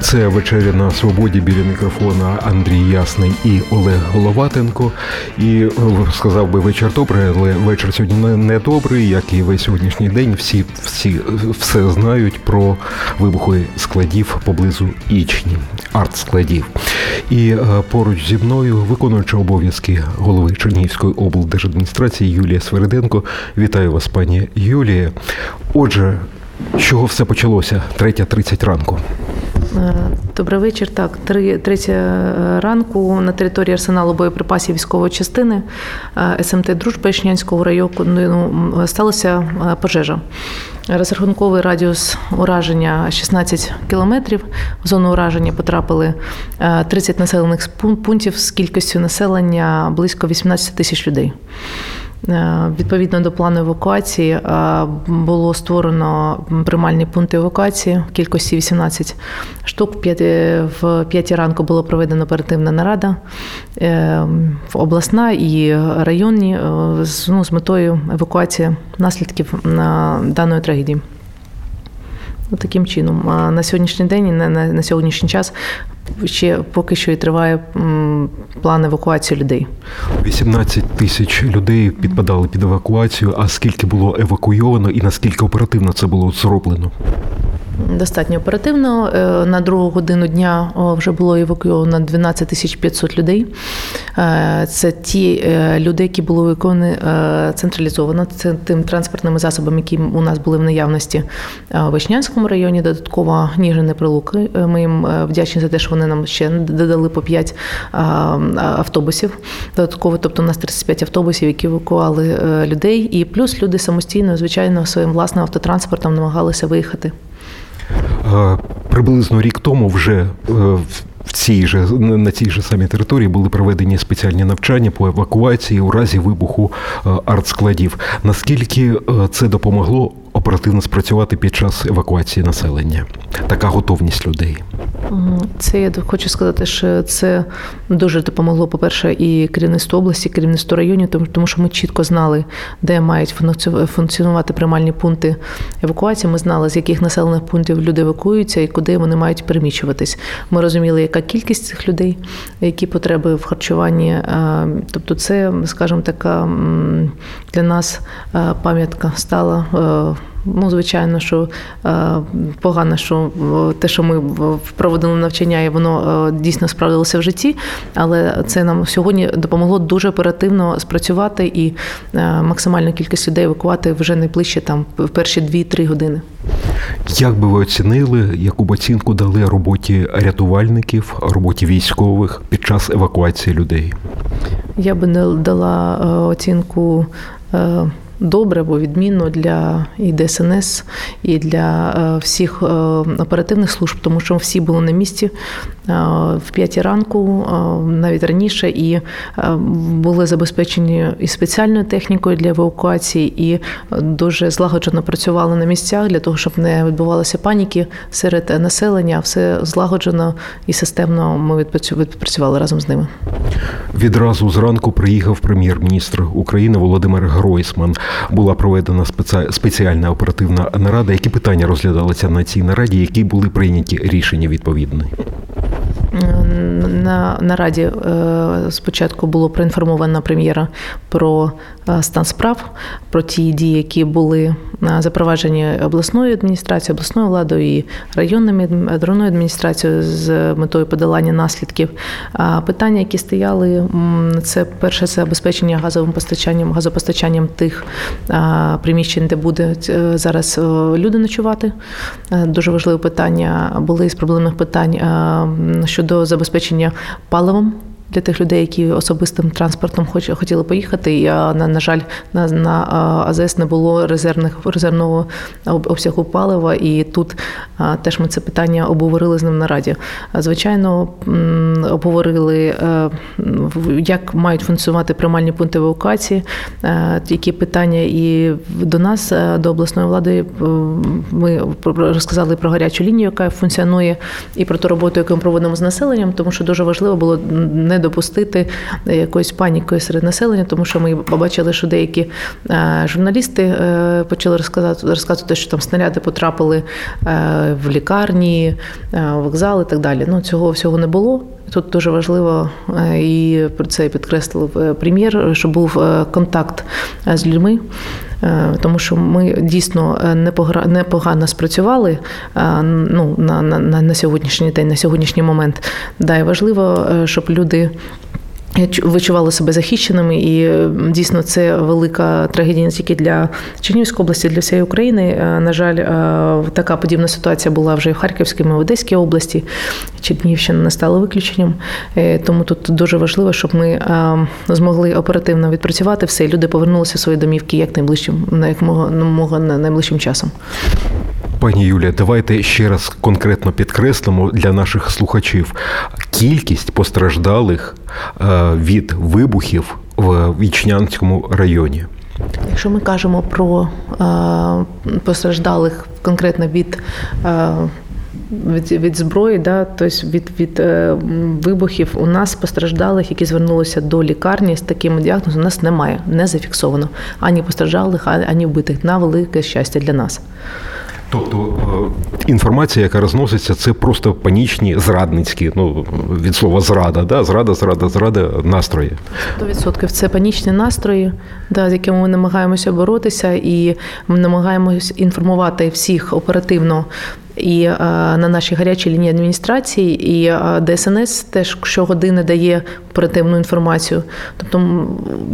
Це вечеря на свободі біля мікрофона Андрій Ясний і Олег Головатенко. І е, сказав би вечір добрий, але вечір сьогодні не добрий, як і весь сьогоднішній день. Всі всі все знають про вибухи складів поблизу Ічні, арт-складів. І е, поруч зі мною виконуючи обов'язки голови Чернігівської облдержадміністрації Юлія Свериденко. Вітаю вас, пані Юлія. Отже, з чого все почалося? Третя тридцять ранку. Е, добрий вечір. Так, три третя е, ранку на території арсеналу боєприпасів військової частини е, СМТ Дружба Ічнянського району ну, сталася пожежа. Розрахунковий радіус ураження 16 кілометрів. В зону ураження потрапили 30 населених пунктів з кількістю населення близько 18 тисяч людей. Е, відповідно до плану евакуації е, було створено приймальні пункти евакуації в кількості 18 штук. В 5 ранку була проведена оперативна нарада е, обласна і районні ну, з метою евакуації наслідків даної трагедії. Таким чином, на сьогоднішній день і на, на сьогоднішній час ще поки що і триває план евакуації людей. 18 тисяч людей підпадали під евакуацію. А скільки було евакуйовано, і наскільки оперативно це було зроблено? Достатньо оперативно. Е, на другу годину дня вже було евакуйовано 12 тисяч 500 людей. Е, це ті е, люди, які були евакуйовані централізовано. Це тим транспортними засобами, які у нас були в наявності в Вишнянському районі. Додатково Ніжини Прилуки. Ми їм вдячні за те, що вони нам ще додали по 5 автобусів. Додатково, тобто у нас 35 автобусів, які евакуали людей, і плюс люди самостійно, звичайно, своїм власним автотранспортом намагалися виїхати. Е, приблизно рік тому вже е, в цій же на цій же самій території були проведені спеціальні навчання по евакуації у разі вибуху е, артскладів. Наскільки це допомогло оперативно спрацювати під час евакуації населення? Така готовність людей. Це я хочу сказати, що це дуже допомогло, по-перше, і керівництву області, і керівництву районів, тому що ми чітко знали, де мають функціонувати приймальні пункти евакуації. Ми знали, з яких населених пунктів люди евакуюються і куди вони мають переміщуватись. Ми розуміли, яка кількість цих людей, які потреби в харчуванні. Тобто, це, скажімо, така для нас пам'ятка стала. Ну, звичайно, що е, погано, що те, що ми проводили навчання, і воно е, дійсно справдилося в житті, але це нам сьогодні допомогло дуже оперативно спрацювати і е, максимальну кількість людей евакувати вже найближче там в перші 2-3 години. Як би ви оцінили, яку б оцінку дали роботі рятувальників, роботі військових під час евакуації людей? Я би не дала оцінку добре або відмінно для і ДСНС, і для е, всіх е, оперативних служб, тому що всі були на місці е, в п'ятій ранку, навіть раніше, і були забезпечені і спеціальною технікою для евакуації, і дуже злагоджено працювали на місцях для того, щоб не відбувалося паніки серед населення. Все злагоджено і системно ми відпрацювали разом з ними. Відразу зранку приїхав прем'єр-міністр України Володимир Гройсман була проведена спеціальна оперативна нарада. Які питання розглядалися на цій нараді, які були прийняті рішення відповідні? На нараді е, спочатку було проінформовано прем'єра про е, стан справ, про ті дії, які були е, запроваджені обласною адміністрацією, обласною владою і районною адміністрацією з метою подолання наслідків. Питання, які стояли, це перше це забезпечення газовим постачанням, газопостачанням тих приміщень, де будуть зараз люди ночувати. Дуже важливе питання були з проблемних питань щодо забезпечення паливом для тих людей, які особистим транспортом хотіли поїхати. І на, на жаль, на на АЗС не було резервних резервного обсягу палива, і тут теж ми це питання обговорили з ним на раді. Звичайно, обговорили, е, як мають функціонувати приймальні пункти евакуації, е, які питання і до нас, е, до обласної влади, ми розказали про гарячу лінію, яка функціонує, і про ту роботу, яку ми проводимо з населенням, тому що дуже важливо було не допустити якоїсь паніки серед населення, тому що ми побачили, що деякі журналісти почали розказати розказувати, що там снаряди потрапили в лікарні, вокзали і так далі. Ну цього всього не було. Тут дуже важливо, і про це підкреслив прем'єр, щоб був контакт з людьми. Е, тому що ми дійсно е, непогано спрацювали е, ну, на, на, на сьогоднішній день, на сьогоднішній момент. Да, і важливо, щоб люди. Відчували себе захищеними, і дійсно це велика трагедія не тільки для Чернігівської області, для всієї України. На жаль, така подібна ситуація була вже і в Харківській, і в Одеській області. Чернігівщина не стала виключенням. Тому тут дуже важливо, щоб ми змогли оперативно відпрацювати все. і Люди повернулися в свої домівки як найближчим, як мого найближчим часом. Пані Юлія, давайте ще раз конкретно підкреслимо для наших слухачів кількість постраждалих е, від вибухів в Вічнянському районі. Якщо ми кажемо про е, постраждалих конкретно від е, від від зброї, да, тобто від від е, вибухів у нас постраждалих, які звернулися до лікарні з таким діагнозом, у нас немає, не зафіксовано ані постраждалих, ані вбитих на велике щастя для нас. Тобто е, інформація, яка розноситься, це просто панічні зрадницькі, ну від слова зрада, да? зрада, зрада, зрада, настрої. 100% це панічні настрої, да, з якими ми намагаємося боротися, і ми намагаємося інформувати всіх оперативно і е, на нашій гарячій лінії адміністрації, і е, ДСНС теж щогодини дає оперативну інформацію. Тобто,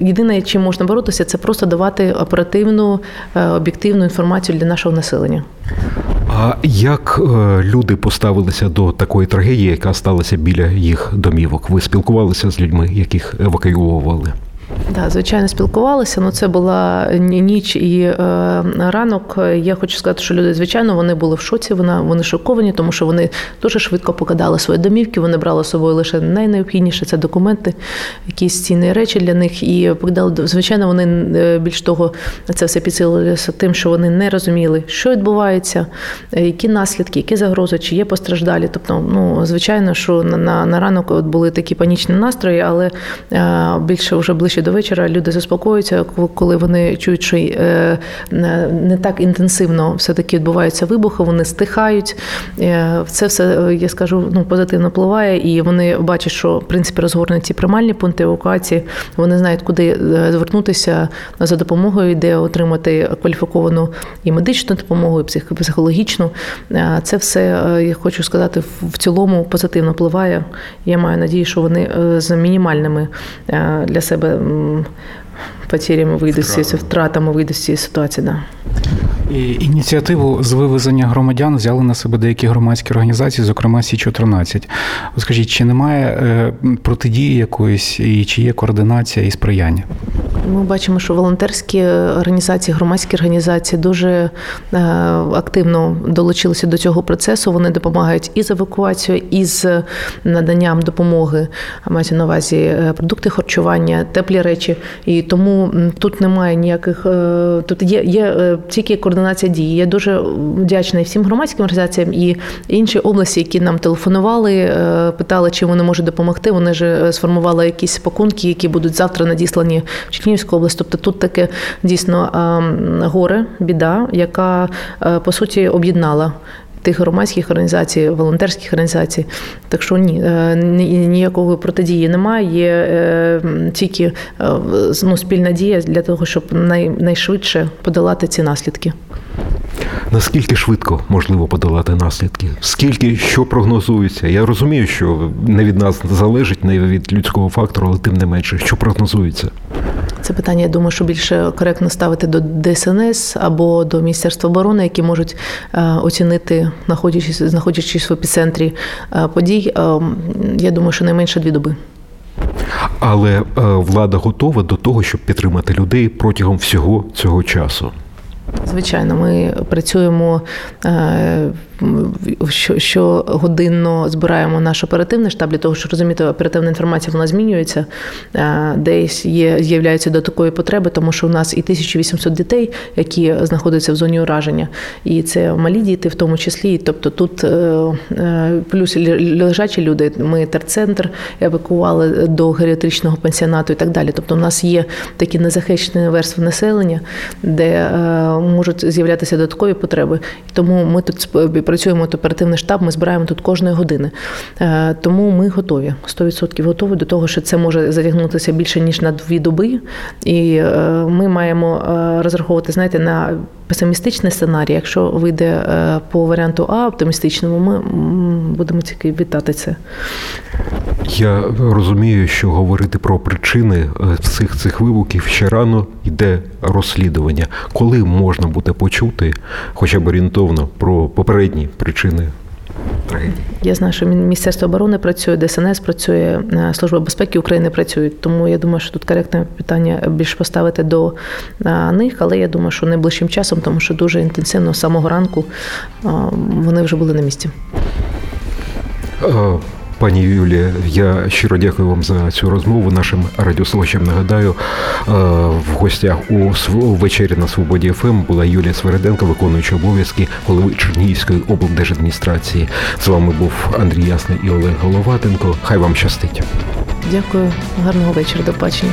єдине, чим можна боротися, це просто давати оперативну е, об'єктивну інформацію для нашого населення. А як люди поставилися до такої трагедії, яка сталася біля їх домівок? Ви спілкувалися з людьми, яких евакуювали? Да, звичайно, спілкувалися. Ну це була ніч і е, ранок. Я хочу сказати, що люди, звичайно, вони були в шоці. Вона вони шоковані, тому що вони дуже швидко покидали свої домівки. Вони брали з собою лише найнеобхідніше це документи, якісь цінні речі для них. І покидали звичайно, вони е, більш того, це все підсилилося тим, що вони не розуміли, що відбувається, е, які наслідки, які загрози, чи є постраждалі. Тобто, ну звичайно, що на на, на ранок от були такі панічні настрої, але е, більше вже ближче до вечора люди заспокоюються, коли вони чують, що е, не так інтенсивно все-таки відбуваються вибухи, вони стихають. Е, це все, я скажу, ну, позитивно впливає, і вони бачать, що в принципі розгорнуті ці приймальні пункти евакуації, вони знають, куди е, звернутися за допомогою, де отримати кваліфіковану і медичну допомогу, і психологічну. Це все, я хочу сказати, в цілому позитивно впливає. Я маю надію, що вони з мінімальними для себе потерями вийдуть з втратами вийдуть з цієї ситуації. Да. Ініціативу з вивезення громадян взяли на себе деякі громадські організації, зокрема Сі 14 Скажіть, чи немає е, протидії якоїсь, і чи є координація і сприяння? Ми бачимо, що волонтерські організації, громадські організації дуже е, активно долучилися до цього процесу. Вони допомагають і з евакуацією, і з наданням допомоги. Мається на увазі е, продукти харчування, теплі речі. І тому тут немає ніяких тут є, є тільки координація координація дії. Я дуже вдячна і всім громадським організаціям і інші області, які нам телефонували, е, питали, чи вони можуть допомогти. Вони ж е, сформували якісь пакунки, які будуть завтра надіслані в Чернігівську область. Тобто тут таке дійсно горе, біда, яка е, по суті об'єднала. Тих громадських організацій, волонтерських організацій, так що ні, ніякої протидії немає. Є тільки ну, спільна дія для того, щоб найшвидше подолати ці наслідки. Наскільки швидко можливо подолати наслідки? Скільки що прогнозується? Я розумію, що не від нас залежить, не від людського фактору, але тим не менше, що прогнозується. Це питання, я думаю, що більше коректно ставити до ДСНС або до Міністерства оборони, які можуть е, оцінити, знаходячись знаходячись в епіцентрі е, подій. Е, я думаю, що найменше дві доби. Але влада готова до того, щоб підтримати людей протягом всього цього часу. Звичайно, ми працюємо. Е, щогодинно збираємо наш оперативний штаб для того, щоб розуміти, оперативна інформація вона змінюється, десь є з'являються до такої потреби, тому що у нас і 1800 дітей, які знаходяться в зоні ураження, і це малі діти, в тому числі. Тобто тут плюс лежачі люди. Ми терцентр евакували до геріатричного пансіонату і так далі. Тобто, у нас є такі незахищені верстви населення, де е, можуть з'являтися додаткові потреби. Тому ми тут працюємо от оперативний штаб, ми збираємо тут кожної години. Е, тому ми готові 100% готові до того, що це може затягнутися більше ніж на дві доби, і е, ми маємо розраховувати, знаєте, на песимістичний сценарій. Якщо вийде по варіанту А оптимістичному, ми будемо тільки вітати це. Я розумію, що говорити про причини всіх цих вибухів ще рано йде розслідування. Коли можна буде почути, хоча б орієнтовно, про попередні причини трагедії? Я знаю, що Міністерство оборони працює, ДСНС працює, е, Служба безпеки України працює. Тому я думаю, що тут коректне питання більш поставити до е, них, але я думаю, що найближчим часом, тому що дуже інтенсивно з самого ранку е, вони вже були на місці. Пані Юлія, я щиро дякую вам за цю розмову. Нашим радіослухачам нагадаю, е, в гостях у вечері на свободі ФМ була Юлія Свереденко, виконуюча обов'язки голови Чернігівської облдержадміністрації. З вами був Андрій Ясний і Олег Головатенко. Хай вам щастить. Дякую, гарного вечора. До бачення.